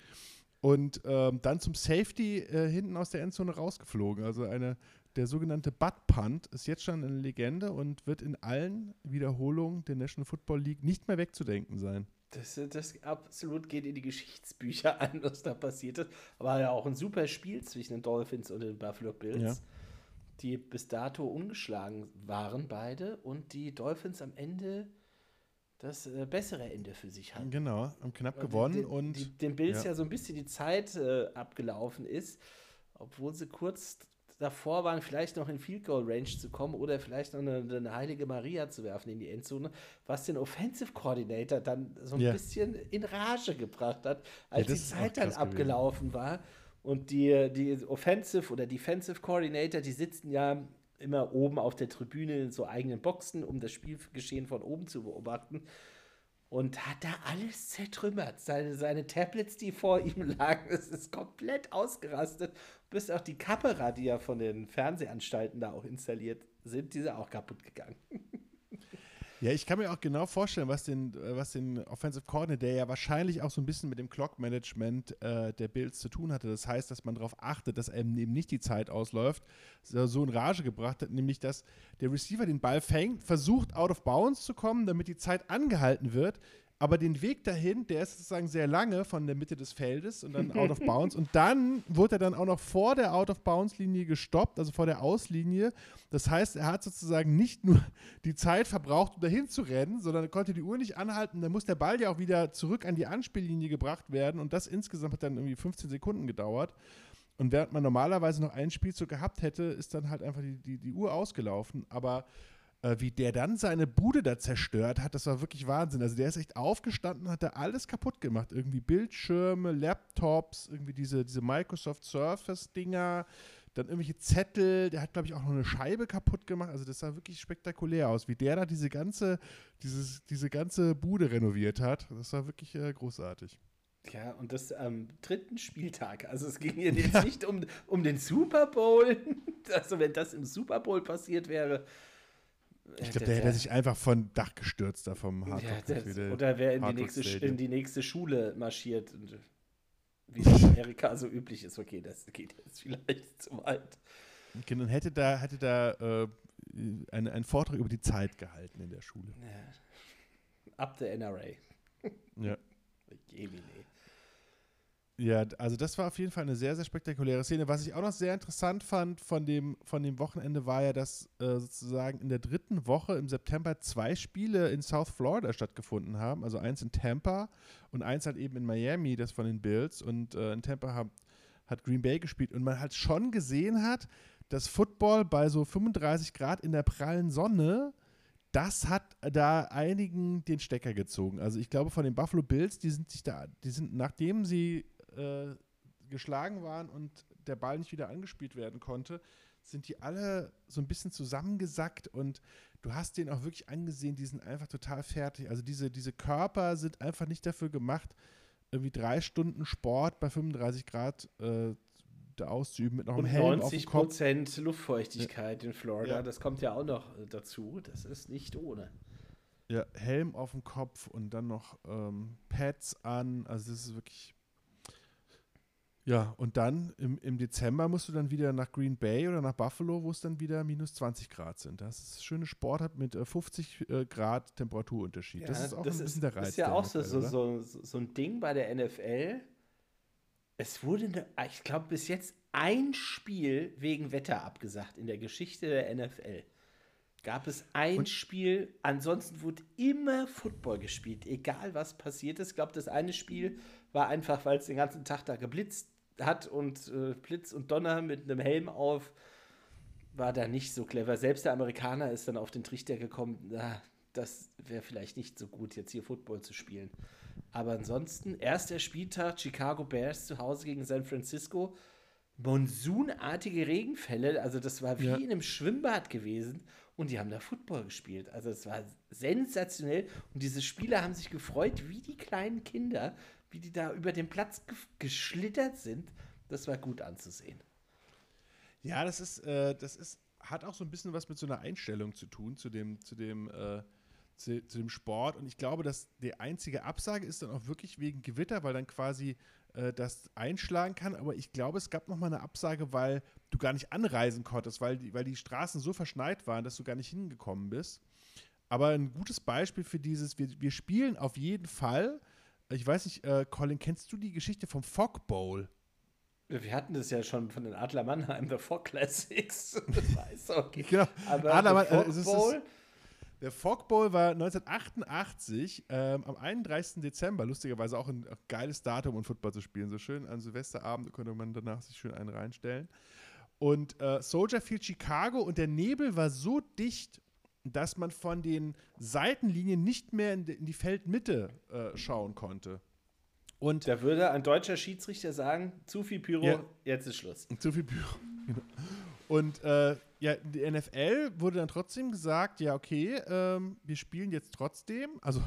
Speaker 3: Und ähm, dann zum Safety äh, hinten aus der Endzone rausgeflogen. Also eine, der sogenannte Butt Punt ist jetzt schon eine Legende und wird in allen Wiederholungen der National Football League nicht mehr wegzudenken sein.
Speaker 2: Das, das absolut geht in die Geschichtsbücher ein, was da passiert ist. War ja auch ein super Spiel zwischen den Dolphins und den Buffalo Bills,
Speaker 3: Ja.
Speaker 2: Die bis dato ungeschlagen waren, beide. Und die Dolphins am Ende das äh, bessere Ende für sich hatten.
Speaker 3: Genau, haben knapp gewonnen
Speaker 2: die,
Speaker 3: und
Speaker 2: die, den Bills
Speaker 3: ja.
Speaker 2: ja. so ein bisschen die Zeit äh, abgelaufen ist, obwohl sie kurz davor waren, vielleicht noch in Field Goal Range zu kommen oder vielleicht noch eine, eine heilige Maria zu werfen in die Endzone, was den Offensive Coordinator dann so ein
Speaker 3: Ja.
Speaker 2: bisschen in Rage gebracht hat, als
Speaker 3: das
Speaker 2: die Zeit dann
Speaker 3: krass gewesen.
Speaker 2: abgelaufen war. Und die, die Offensive oder Defensive Coordinator, die sitzen ja immer oben auf der Tribüne in so eigenen Boxen, um das Spielgeschehen von oben zu beobachten und hat da alles zertrümmert. Seine, seine Tablets, die vor ihm lagen, es ist komplett ausgerastet. Bis auch die Kamera, die ja von den Fernsehanstalten da auch installiert sind, die sind auch kaputt gegangen.
Speaker 3: Ja, ich kann mir auch genau vorstellen, was den, äh, was den Offensive Coordinator, der ja wahrscheinlich auch so ein bisschen mit dem Clock-Management äh, der Bills zu tun hatte. Das heißt, dass man darauf achtet, dass eben nicht die Zeit ausläuft, so in Rage gebracht hat, nämlich dass der Receiver den Ball fängt, versucht out of bounds zu kommen, damit die Zeit angehalten wird. Aber den Weg dahin, der ist sozusagen sehr lange von der Mitte des Feldes und dann out of bounds. Und dann wurde er dann auch noch vor der out of bounds Linie gestoppt, also vor der Auslinie. Das heißt, er hat sozusagen nicht nur die Zeit verbraucht, um dahin zu rennen, sondern er konnte die Uhr nicht anhalten. Dann muss der Ball ja auch wieder zurück an die Anspiellinie gebracht werden. Und das insgesamt hat dann irgendwie 15 Sekunden gedauert. Und während man normalerweise noch einen Spielzug gehabt hätte, ist dann halt einfach die, die, die Uhr ausgelaufen. Aber äh, wie der dann seine Bude da zerstört hat, das war wirklich Wahnsinn. Also der ist echt aufgestanden, hat da alles kaputt gemacht. Irgendwie Bildschirme, Laptops, irgendwie diese, diese Microsoft Surface-Dinger, dann irgendwelche Zettel. Der hat, glaube ich, auch noch eine Scheibe kaputt gemacht. Also das sah wirklich spektakulär aus, wie der da diese ganze, dieses, diese ganze Bude renoviert hat. Das war wirklich äh, großartig.
Speaker 2: Ja, und das am dritten Spieltag. Also es ging hier jetzt nicht um, um den Super Bowl. Also wenn das im Super Bowl passiert wäre.
Speaker 3: Ich glaube, der hätte sich einfach von Dach gestürzt da vom Hard
Speaker 2: Ja, oder wer in die, nächste, in die nächste Schule marschiert. Und, wie es in Amerika so üblich ist. Okay, das geht jetzt vielleicht zu weit.
Speaker 3: Genau, und hätte da, hätte da äh, eine, einen Vortrag über die Zeit gehalten in der Schule.
Speaker 2: Ja. Up the NRA.
Speaker 3: Ja.
Speaker 2: Jemine.
Speaker 3: Ja, also das war auf jeden Fall eine sehr, sehr spektakuläre Szene. Was ich auch noch sehr interessant fand von dem, von dem Wochenende war ja, dass äh, sozusagen in der dritten Woche im September zwei Spiele in South Florida stattgefunden haben. Also eins in Tampa und eins halt eben in Miami, das von den Bills. Und äh, in Tampa hat, hat Green Bay gespielt. Und man halt schon gesehen hat, dass Football bei so 35 Grad in der prallen Sonne das hat da einigen den Stecker gezogen. Also ich glaube von den Buffalo Bills, die sind sich da, die sind, nachdem sie äh, geschlagen waren und der Ball nicht wieder angespielt werden konnte, sind die alle so ein bisschen zusammengesackt und du hast den auch wirklich angesehen, die sind einfach total fertig. Also diese, diese Körper sind einfach nicht dafür gemacht, irgendwie drei Stunden Sport bei 35 Grad äh, auszuüben mit noch einem
Speaker 2: Und
Speaker 3: Helm
Speaker 2: 90
Speaker 3: auf dem Kopf.
Speaker 2: Prozent Luftfeuchtigkeit in Florida,
Speaker 3: Ja.
Speaker 2: das kommt ja auch noch äh, dazu. Das ist nicht ohne.
Speaker 3: Ja, Helm auf dem Kopf und dann noch ähm, Pads an. Also das ist wirklich. Ja, und dann im, im Dezember musst du dann wieder nach Green Bay oder nach Buffalo, wo es dann wieder minus 20 Grad sind. Das ist schöne Sportart mit äh, 50 äh, Grad Temperaturunterschied. das ist auch ein bisschen der Reiz.
Speaker 2: ist ja auch so, so, so, so ein Ding bei der NFL. Es wurde, ne, ich glaube, bis jetzt ein Spiel wegen Wetter abgesagt in der Geschichte der NFL. Gab es ein
Speaker 3: Und-
Speaker 2: Spiel, ansonsten wurde immer Football gespielt, egal was passiert ist. Ich glaube, das eine Spiel war einfach, weil es den ganzen Tag da geblitzt hat und äh, Blitz und Donner mit einem Helm auf, war da nicht so clever. Selbst der Amerikaner ist dann auf den Trichter gekommen, na, das wäre vielleicht nicht so gut, jetzt hier Football zu spielen. Aber ansonsten, erster Spieltag, Chicago Bears zu Hause gegen San Francisco, monsunartige Regenfälle, also das war wie
Speaker 3: Ja.
Speaker 2: in einem Schwimmbad gewesen und die haben da Football gespielt. Also es war sensationell und diese Spieler haben sich gefreut wie die kleinen Kinder, wie die da über den Platz ge geschlittert sind. Das war gut anzusehen.
Speaker 3: Ja, das ist, äh, das ist, hat auch so ein bisschen was mit so einer Einstellung zu tun, zu dem, zu dem, äh, zu, zu dem Sport. Und ich glaube, dass die einzige Absage ist dann auch wirklich wegen Gewitter, weil dann quasi äh, das einschlagen kann. Aber ich glaube, es gab noch mal eine Absage, weil du gar nicht anreisen konntest, weil die, weil die Straßen so verschneit waren, dass du gar nicht hingekommen bist. Aber ein gutes Beispiel für dieses, wir, wir spielen auf jeden Fall. Ich weiß nicht, äh, Colin, kennst du die Geschichte vom Fog Bowl?
Speaker 2: Wir hatten das ja schon von den Adler Mannheim, der Four Classics. Das war Eishockey.
Speaker 3: Genau.
Speaker 2: Aber
Speaker 3: Adler
Speaker 2: der
Speaker 3: Mann- äh,
Speaker 2: Fog
Speaker 3: das-
Speaker 2: Bowl,
Speaker 3: Der Fog Bowl war 1988, ähm, am 31. Dezember, lustigerweise auch ein geiles Datum, um Football zu spielen. So schön an Silvesterabend konnte man danach sich schön einen reinstellen. Und äh, Soldier Field Chicago und der Nebel war so dicht, dass man von den Seitenlinien nicht mehr in, die- Feldmitte äh, schauen konnte. Und
Speaker 2: da würde ein deutscher Schiedsrichter sagen, zu viel Pyro,
Speaker 3: Ja.
Speaker 2: jetzt ist Schluss.
Speaker 3: Zu viel Büro. Genau. Und äh, ja, die NFL wurde dann trotzdem gesagt, ja, okay, ähm, wir spielen jetzt trotzdem. Also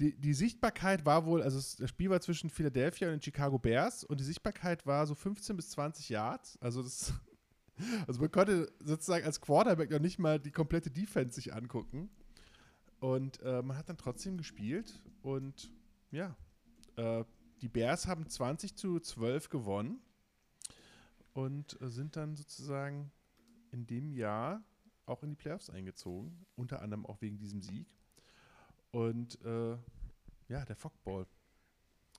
Speaker 3: die, die Sichtbarkeit war wohl, also das Spiel war zwischen Philadelphia und den Chicago Bears und die Sichtbarkeit war so 15 bis 20 Yards. Also das, also man konnte sozusagen als Quarterback noch nicht mal die komplette Defense sich angucken. Und äh, man hat dann trotzdem gespielt und ja, äh, die Bears haben 20 zu 12 gewonnen und äh, sind dann sozusagen in dem Jahr auch in die Playoffs eingezogen, unter anderem auch wegen diesem Sieg. Und äh, ja, der Fockball.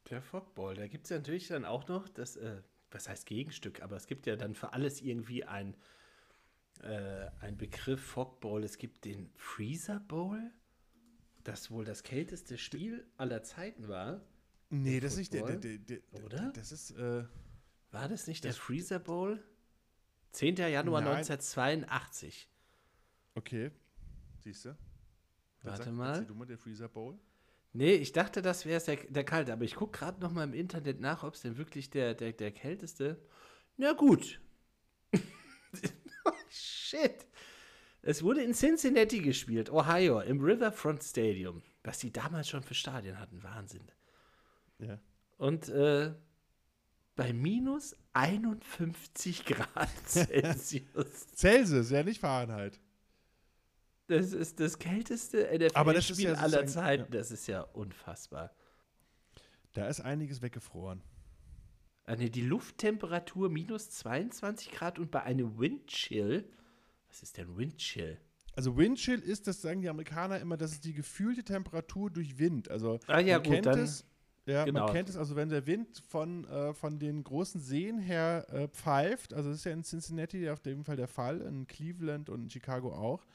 Speaker 2: Der Fogball, da gibt es ja natürlich dann auch noch das, äh, was heißt Gegenstück, aber es gibt ja dann für alles irgendwie ein, äh, ein Begriff Fogball. Es gibt den Freezer Bowl, das wohl das kälteste Spiel aller Zeiten war.
Speaker 3: Nee,
Speaker 2: Der
Speaker 3: das ist nicht der, der, der, der
Speaker 2: Oder?
Speaker 3: Das ist, äh,
Speaker 2: War das nicht der
Speaker 3: Das-
Speaker 2: Freezer Bowl? 10. Januar
Speaker 3: Nein.
Speaker 2: 1982.
Speaker 3: okay. Siehst du?
Speaker 2: Warte mal.
Speaker 3: Du mal, der Freezer Bowl.
Speaker 2: Nee, ich dachte, das wäre der, der kalte, aber ich gucke gerade noch mal im Internet nach, ob es denn wirklich der, der, der kälteste. Na gut. oh, shit. Es wurde in Cincinnati gespielt, Ohio, im Riverfront Stadium. Was die damals schon für Stadien hatten, Wahnsinn.
Speaker 3: Ja.
Speaker 2: Und äh, bei minus 51 Grad Celsius.
Speaker 3: Celsius, ja, nicht Fahrenheit.
Speaker 2: Das ist das kälteste
Speaker 3: Aber das ist
Speaker 2: NFL-Spiel
Speaker 3: ja
Speaker 2: aller Zeiten.
Speaker 3: ja.
Speaker 2: Das ist ja unfassbar.
Speaker 3: Da ist einiges weggefroren.
Speaker 2: Nee, die Lufttemperatur minus 22 Grad und bei einem Windchill. Was ist denn Windchill?
Speaker 3: Also Windchill ist, das sagen die Amerikaner immer, das ist die gefühlte Temperatur durch Wind. Also
Speaker 2: Ah ja,
Speaker 3: man
Speaker 2: gut,
Speaker 3: kennt
Speaker 2: dann-
Speaker 3: es, Ja,
Speaker 2: Genau.
Speaker 3: man kennt es also, wenn der Wind von, äh, von den großen Seen her äh, pfeift, also das ist ja in Cincinnati auf jeden Fall der Fall, in Cleveland und in Chicago auch,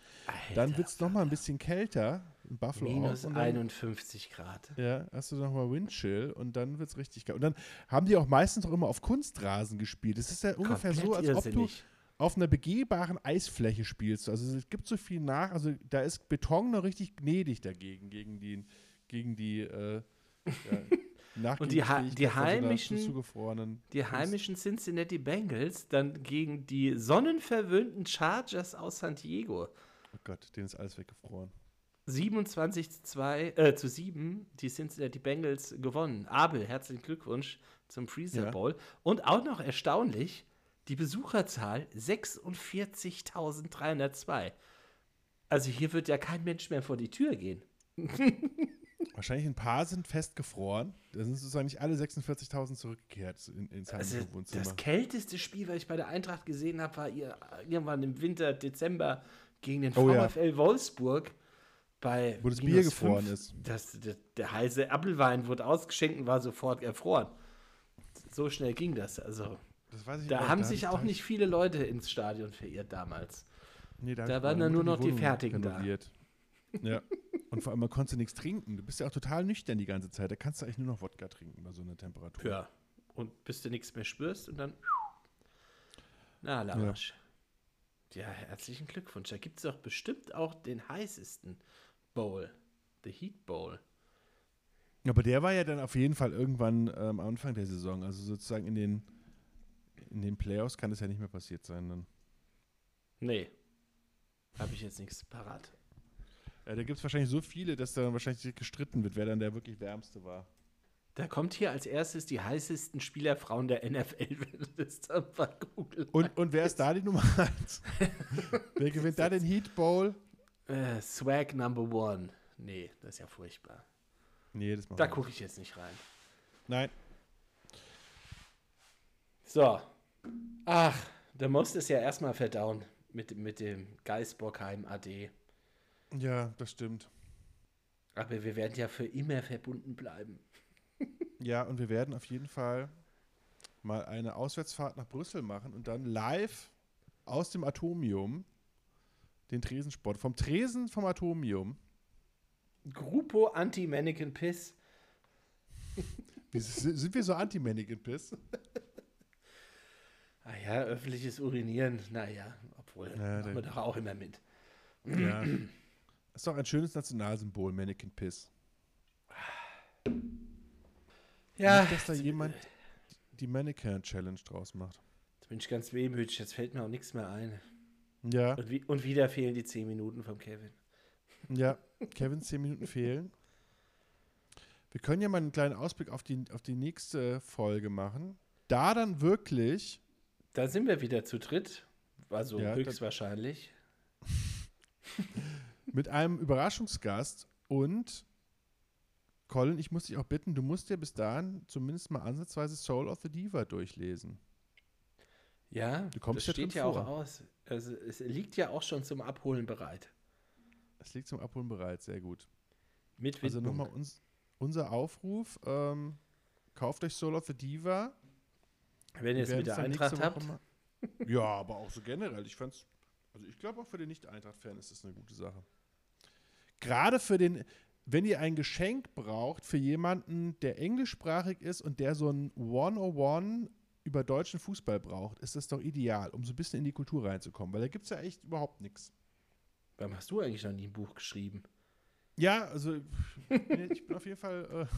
Speaker 3: dann wird es nochmal ein bisschen kälter, in Buffalo
Speaker 2: Minus
Speaker 3: auch. dann-
Speaker 2: 51 Grad.
Speaker 3: Ja, hast du nochmal Windchill und dann wird es richtig geil. Und dann haben die auch meistens auch immer auf Kunstrasen gespielt. Es ist ja ungefähr so, als ob du
Speaker 2: irrsinnig.
Speaker 3: auf einer begehbaren Eisfläche spielst. Also es gibt so viel nach, also da ist Beton noch richtig gnädig dagegen, gegen die, gegen die äh, ja,
Speaker 2: Und die Ha- die
Speaker 3: von so einer
Speaker 2: heimischen- Die heimischen Cincinnati Bengals dann gegen die sonnenverwöhnten Chargers aus San Diego.
Speaker 3: Oh Gott, denen ist alles weggefroren.
Speaker 2: 27 zu, 2, äh, zu 7 die Cincinnati Bengals gewonnen. Abel, herzlichen Glückwunsch zum Freezer
Speaker 3: Ja.
Speaker 2: Bowl. Und auch noch erstaunlich, die Besucherzahl 46.302. Also hier wird ja kein Mensch mehr vor die Tür gehen.
Speaker 3: Wahrscheinlich ein paar sind festgefroren. Da sind sozusagen nicht alle 46.000 zurückgekehrt in, ins
Speaker 2: Also
Speaker 3: Wohnzimmer.
Speaker 2: das kälteste Spiel, was ich bei der Eintracht gesehen habe, war ihr, irgendwann im Winter, Dezember gegen den
Speaker 3: Oh ja.
Speaker 2: VfL Wolfsburg. Bei
Speaker 3: Wo das Bier gefroren
Speaker 2: fünf.
Speaker 3: ist.
Speaker 2: Das, der, der heiße Apfelwein wurde ausgeschenkt und war sofort erfroren. So schnell ging das. Also
Speaker 3: Das
Speaker 2: da haben
Speaker 3: hab
Speaker 2: sich
Speaker 3: ich-
Speaker 2: auch nicht viele Leute ins Stadion verirrt damals.
Speaker 3: Nee,
Speaker 2: Da
Speaker 3: ich
Speaker 2: waren dann nur noch die Fertigen da.
Speaker 3: renoviert. Ja. Und vor allem, man konnte nichts trinken. Du bist ja auch total nüchtern die ganze Zeit. Da kannst du eigentlich nur noch Wodka trinken bei so einer Temperatur.
Speaker 2: Ja. Und bis du nichts mehr spürst und dann. Na, Lamasch. Ja. herzlichen Glückwunsch. Da gibt es doch bestimmt auch den heißesten Bowl. The Heat Bowl.
Speaker 3: Aber der war ja dann auf jeden Fall irgendwann ähm, am Anfang der Saison. Also sozusagen in den, in den Playoffs kann das ja nicht mehr passiert sein. Dann.
Speaker 2: Nee. Habe ich jetzt nichts parat.
Speaker 3: Ja, da gibt es wahrscheinlich so viele, dass da wahrscheinlich gestritten wird, wer dann der wirklich wärmste war.
Speaker 2: Da kommt hier als erstes die heißesten Spielerfrauen der NFL, wenn du das dann mal googelst.
Speaker 3: Und, und wer ist da die Nummer 1? wer gewinnt da den Heat Bowl?
Speaker 2: Äh, Swag Number One. Nee, das ist ja furchtbar.
Speaker 3: Nee, das
Speaker 2: Da gucke ich jetzt nicht rein.
Speaker 3: Nein.
Speaker 2: So. Ach, da musst es ja erstmal verdauen mit, mit dem Geisbockheim AD.
Speaker 3: Ja, das stimmt.
Speaker 2: Aber wir werden ja für immer verbunden bleiben.
Speaker 3: Ja, und wir werden auf jeden Fall mal eine Auswärtsfahrt nach Brüssel machen und dann live aus dem Atomium den Tresensport. Vom Tresen vom Atomium.
Speaker 2: Gruppo Anti-Mannequin Piss.
Speaker 3: Sind wir so anti-Mannequin-Piss?
Speaker 2: Ah ja, öffentliches Urinieren, naja, obwohl,
Speaker 3: Ja,
Speaker 2: machen wir doch auch immer mit.
Speaker 3: Ja. Ist doch ein schönes Nationalsymbol, Mannequin-Piss.
Speaker 2: Ja,
Speaker 3: Nicht, dass da jemand die Mannequin-Challenge draus macht.
Speaker 2: jetzt bin ich ganz wehmütig, jetzt fällt mir auch nichts mehr ein.
Speaker 3: Ja,
Speaker 2: Und, wie, und wieder fehlen die 10 Minuten vom Kevin.
Speaker 3: ja. Kevin, 10 Minuten fehlen. Wir können ja mal einen kleinen Ausblick auf die, auf die nächste Folge machen. Da dann wirklich
Speaker 2: Da sind wir wieder zu dritt, also
Speaker 3: Ja,
Speaker 2: höchstwahrscheinlich.
Speaker 3: mit einem Überraschungsgast und Colin, ich muss dich auch bitten, du musst dir bis dahin zumindest mal ansatzweise Soul of the Diva durchlesen.
Speaker 2: Ja,
Speaker 3: Du kommst
Speaker 2: das
Speaker 3: ja
Speaker 2: steht ja auch aus. Also es liegt ja auch schon zum Abholen bereit.
Speaker 3: Es liegt zum Abholen bereit, sehr gut.
Speaker 2: Mit
Speaker 3: Also nochmal uns, unser Aufruf, ähm, kauft euch Soul of the Diva.
Speaker 2: Wenn ihr es mit der Eintracht habt.
Speaker 3: Mal- Ja, aber auch so generell. Ich fand's, also ich glaube auch für den Nicht-Eintracht-Fan ist das eine gute Sache. Gerade für den, wenn ihr ein Geschenk braucht für jemanden, der englischsprachig ist und der so ein 101 über deutschen Fußball braucht, ist das doch ideal, um so ein bisschen in die Kultur reinzukommen, weil da gibt es ja echt überhaupt nichts.
Speaker 2: Warum hast du eigentlich noch nie ein Buch geschrieben?
Speaker 3: Ja, also ich bin, auf jeden Fall,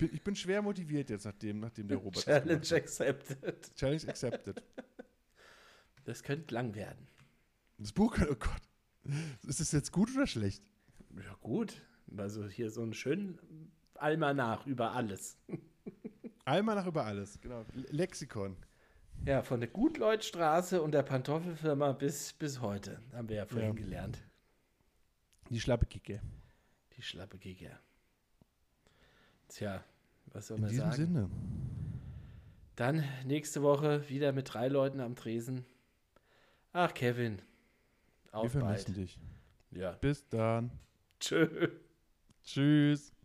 Speaker 3: äh, ich bin schwer motiviert jetzt, nachdem, nachdem der Robert
Speaker 2: Challenge accepted.
Speaker 3: Challenge accepted.
Speaker 2: Das könnte lang werden.
Speaker 3: Das Buch, oh Gott. Ist das jetzt gut oder schlecht?
Speaker 2: Ja, gut. Also hier so einen schönen Almanach über alles.
Speaker 3: Einmal nach über alles, genau. Le- Lexikon.
Speaker 2: Ja, von der Gutleutstraße und der Pantoffelfirma bis, bis heute. Haben wir ja vorhin
Speaker 3: Ja.
Speaker 2: gelernt.
Speaker 3: Die schlappe Kicke.
Speaker 2: Die schlappe Giga. Tja, was soll
Speaker 3: In
Speaker 2: man
Speaker 3: diesem
Speaker 2: sagen?
Speaker 3: Sinne.
Speaker 2: Dann nächste Woche wieder mit drei Leuten am Tresen. Ach, Kevin.
Speaker 3: Wir
Speaker 2: Auf
Speaker 3: vermissen
Speaker 2: bald.
Speaker 3: dich.
Speaker 2: Ja.
Speaker 3: Bis dann.
Speaker 2: Tschö.
Speaker 3: Tschüss.